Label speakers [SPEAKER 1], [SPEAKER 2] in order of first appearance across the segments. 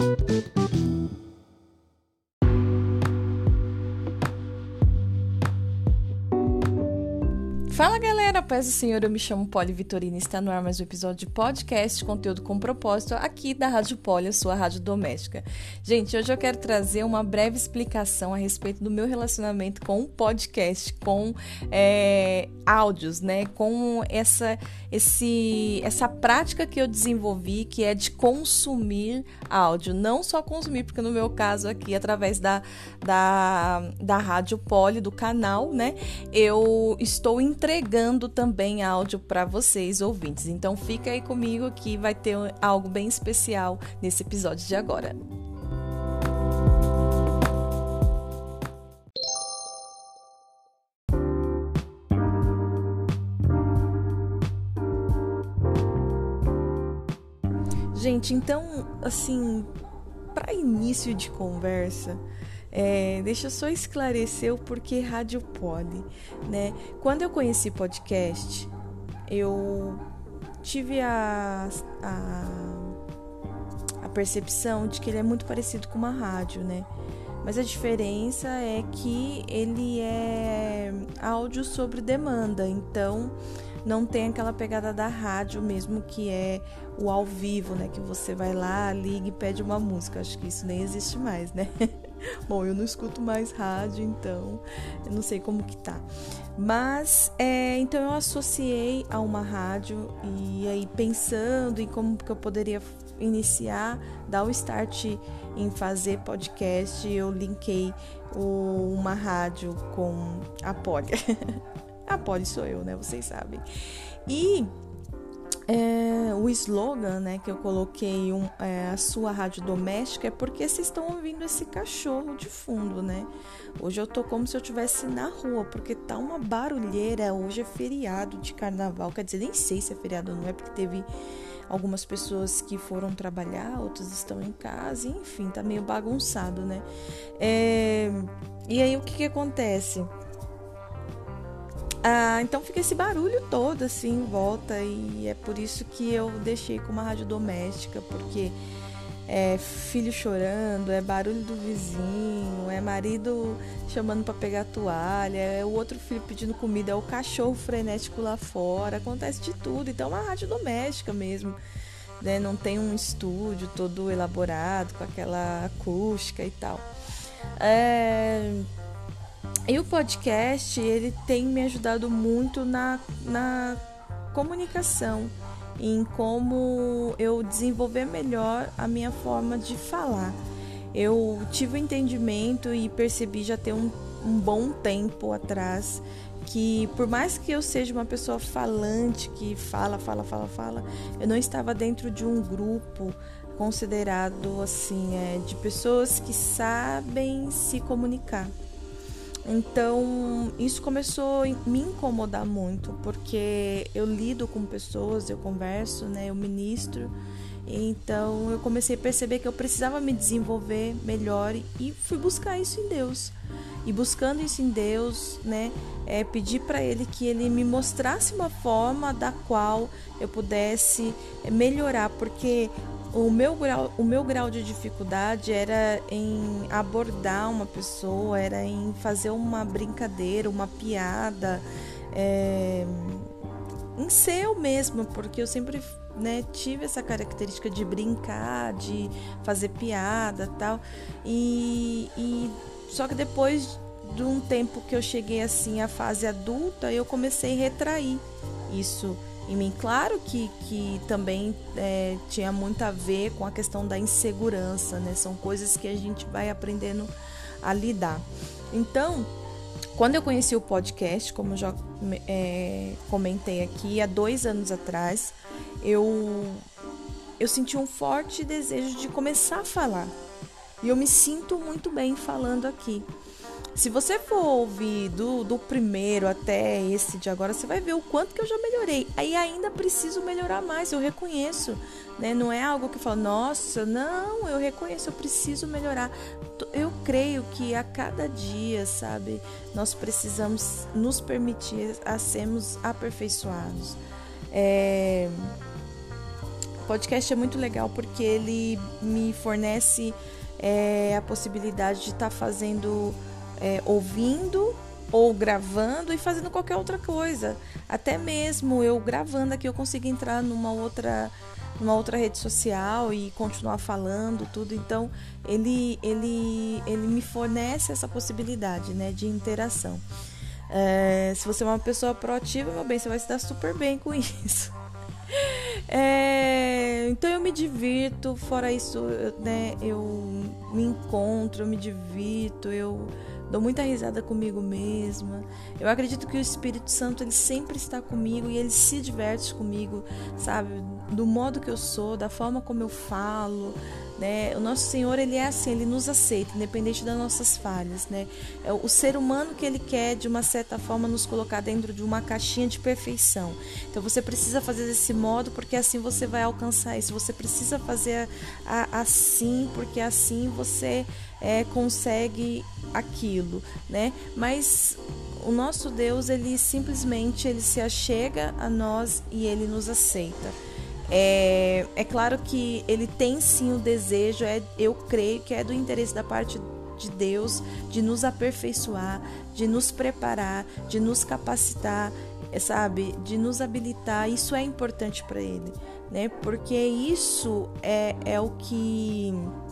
[SPEAKER 1] Fala galera, paz do Senhor, eu me chamo Poli Vitorina e está no ar mais um episódio de podcast, conteúdo com propósito aqui da Rádio Poli, a sua rádio doméstica. Gente, hoje eu quero trazer uma breve explicação a respeito do meu relacionamento com o podcast, com é, áudios, né? Com essa, esse, essa prática que eu desenvolvi, que é de consumir áudio. Não só consumir, porque no meu caso aqui, através da, da, da Rádio Poli, do canal, né? Eu estou entregando entregando também áudio para vocês ouvintes. Então fica aí comigo que vai ter algo bem especial nesse episódio de agora. Gente, então, assim, para início de conversa, é, deixa eu só esclarecer o porquê Rádio Poli, né? Quando eu conheci podcast, eu tive a, a, a percepção de que ele é muito parecido com uma rádio, né? Mas a diferença é que ele é áudio sobre demanda, então não tem aquela pegada da rádio mesmo que é o ao vivo, né? Que você vai lá, liga e pede uma música. Acho que isso nem existe mais, né? Bom, eu não escuto mais rádio, então eu não sei como que tá. Mas, é, então eu associei a uma rádio e aí pensando em como que eu poderia iniciar, dar o start em fazer podcast, eu linkei o, uma rádio com a Poli. a Poli sou eu, né? Vocês sabem. E é, o slogan né, que eu coloquei, um, é, a sua rádio doméstica, é porque vocês estão ouvindo esse cachorro de fundo, né? Hoje eu tô como se eu estivesse na rua, porque tá uma barulheira. Hoje é feriado de carnaval, quer dizer, nem sei se é feriado ou não é, porque teve algumas pessoas que foram trabalhar, outros estão em casa, enfim, tá meio bagunçado, né? É, e aí o que, que acontece? Ah, então fica esse barulho todo assim em volta e é por isso que eu deixei com uma rádio doméstica, porque é filho chorando, é barulho do vizinho, é marido chamando para pegar toalha, é o outro filho pedindo comida, é o cachorro frenético lá fora, acontece de tudo. Então é uma rádio doméstica mesmo. Né? Não tem um estúdio todo elaborado com aquela acústica e tal. É, e o podcast, ele tem me ajudado muito na, na comunicação, em como eu desenvolver melhor a minha forma de falar. Eu tive o um entendimento e percebi já ter um, um bom tempo atrás que por mais que eu seja uma pessoa falante, que fala, fala, fala, fala, eu não estava dentro de um grupo considerado assim, é, de pessoas que sabem se comunicar. Então, isso começou a me incomodar muito, porque eu lido com pessoas, eu converso, né, eu ministro. Então, eu comecei a perceber que eu precisava me desenvolver melhor e fui buscar isso em Deus. E buscando isso em Deus, né, é, pedir para Ele que Ele me mostrasse uma forma da qual eu pudesse melhorar, porque o meu grau, o meu grau de dificuldade era em abordar uma pessoa, era em fazer uma brincadeira, uma piada, é, em ser eu mesma, porque eu sempre né, tive essa característica de brincar, de fazer piada tal. E, e só que depois de um tempo que eu cheguei assim à fase adulta, eu comecei a retrair isso em mim. Claro que, que também é, tinha muito a ver com a questão da insegurança, né? São coisas que a gente vai aprendendo a lidar. Então, quando eu conheci o podcast, como já é, comentei aqui, há dois anos atrás, eu, eu senti um forte desejo de começar a falar. E eu me sinto muito bem falando aqui. Se você for ouvir do, do primeiro até esse de agora, você vai ver o quanto que eu já melhorei. Aí ainda preciso melhorar mais, eu reconheço. Né? Não é algo que eu falo, nossa, não, eu reconheço, eu preciso melhorar. Eu creio que a cada dia, sabe, nós precisamos nos permitir a sermos aperfeiçoados. É podcast é muito legal porque ele me fornece é, a possibilidade de estar tá fazendo, é, ouvindo ou gravando e fazendo qualquer outra coisa. Até mesmo eu gravando aqui eu consigo entrar numa outra numa outra rede social e continuar falando tudo. Então ele ele ele me fornece essa possibilidade, né, de interação. É, se você é uma pessoa proativa, meu bem, você vai se dar super bem com isso. É, então eu me divirto, fora isso, né, eu me encontro, eu me divirto, eu dou muita risada comigo mesma. Eu acredito que o Espírito Santo ele sempre está comigo e ele se diverte comigo, sabe? Do modo que eu sou, da forma como eu falo, né? O nosso Senhor ele é assim, ele nos aceita, independente das nossas falhas, né? É o ser humano que ele quer de uma certa forma nos colocar dentro de uma caixinha de perfeição. Então você precisa fazer desse modo porque assim você vai alcançar isso. Você precisa fazer a, a, assim porque assim você é, consegue aquilo, né? Mas o nosso Deus, ele simplesmente ele se achega a nós e ele nos aceita. É, é claro que ele tem sim o desejo, é, eu creio que é do interesse da parte de Deus de nos aperfeiçoar, de nos preparar, de nos capacitar, sabe, de nos habilitar. Isso é importante para ele, né? Porque isso é, é o que é,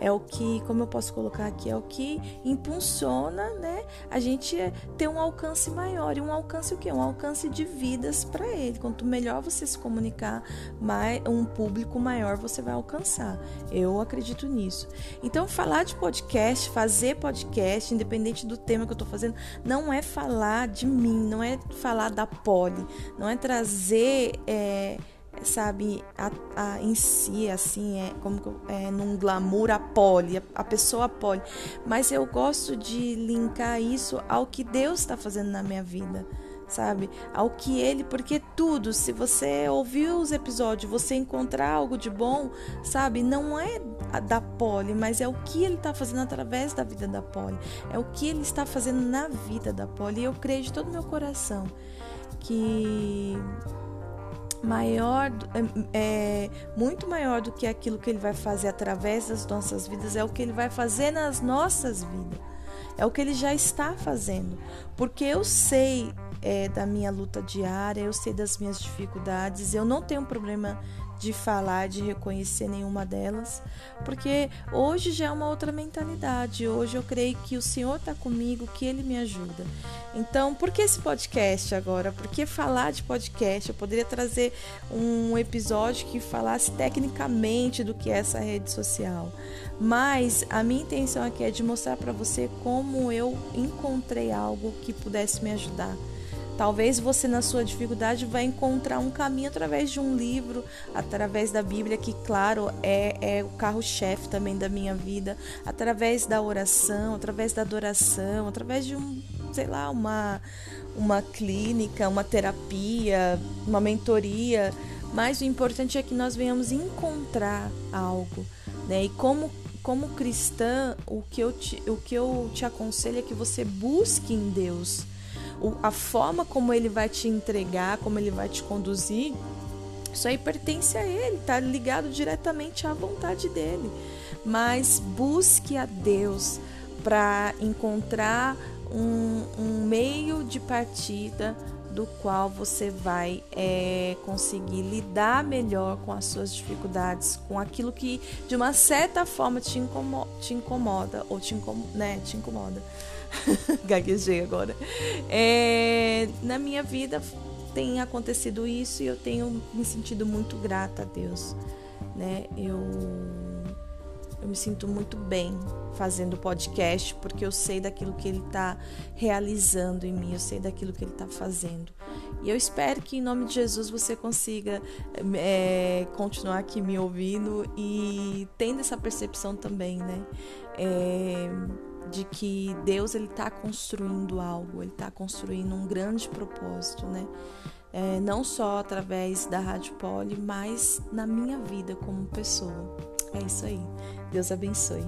[SPEAKER 1] é o que, como eu posso colocar aqui, é o que impulsiona, né, a gente ter um alcance maior. E um alcance o quê? Um alcance de vidas para ele. Quanto melhor você se comunicar, mais, um público maior você vai alcançar. Eu acredito nisso. Então, falar de podcast, fazer podcast, independente do tema que eu estou fazendo, não é falar de mim, não é falar da poli, não é trazer. É, sabe, a, a, em si, assim, é como é, num glamour a poli, a, a pessoa poli. Mas eu gosto de linkar isso ao que Deus está fazendo na minha vida, sabe? Ao que Ele, porque tudo, se você ouvir os episódios, você encontrar algo de bom, sabe? Não é da poli, mas é o que Ele está fazendo através da vida da poli, é o que Ele está fazendo na vida da poli. E eu creio de todo meu coração que maior, é, é, muito maior do que aquilo que ele vai fazer através das nossas vidas, é o que ele vai fazer nas nossas vidas. É o que ele já está fazendo. Porque eu sei é, da minha luta diária, eu sei das minhas dificuldades, eu não tenho problema de falar, de reconhecer nenhuma delas, porque hoje já é uma outra mentalidade. Hoje eu creio que o Senhor está comigo, que Ele me ajuda. Então, por que esse podcast agora? Por que falar de podcast? Eu poderia trazer um episódio que falasse tecnicamente do que é essa rede social. Mas a minha intenção aqui é de mostrar para você como eu encontrei algo que pudesse me ajudar Talvez você, na sua dificuldade, vai encontrar um caminho através de um livro, através da Bíblia, que, claro, é, é o carro-chefe também da minha vida, através da oração, através da adoração, através de um, sei lá, uma, uma clínica, uma terapia, uma mentoria. Mas o importante é que nós venhamos encontrar algo, né? E como como cristã, o que eu te, o que eu te aconselho é que você busque em Deus a forma como ele vai te entregar, como ele vai te conduzir, isso aí pertence a ele, tá ligado diretamente à vontade dele. Mas busque a Deus para encontrar um, um, meio de partida do qual você vai é, conseguir lidar melhor com as suas dificuldades, com aquilo que de uma certa forma te incomoda, te incomoda ou te, incom, né, te incomoda. Gaguejei agora. É, na minha vida tem acontecido isso e eu tenho me sentido muito grata a Deus. Né? Eu, eu me sinto muito bem fazendo podcast porque eu sei daquilo que Ele está realizando em mim, eu sei daquilo que Ele está fazendo. E eu espero que em nome de Jesus você consiga é, continuar aqui me ouvindo e tendo essa percepção também, né? É, de que Deus ele está construindo algo, ele está construindo um grande propósito, né? É, não só através da Rádio Poli, mas na minha vida como pessoa. É isso aí. Deus abençoe.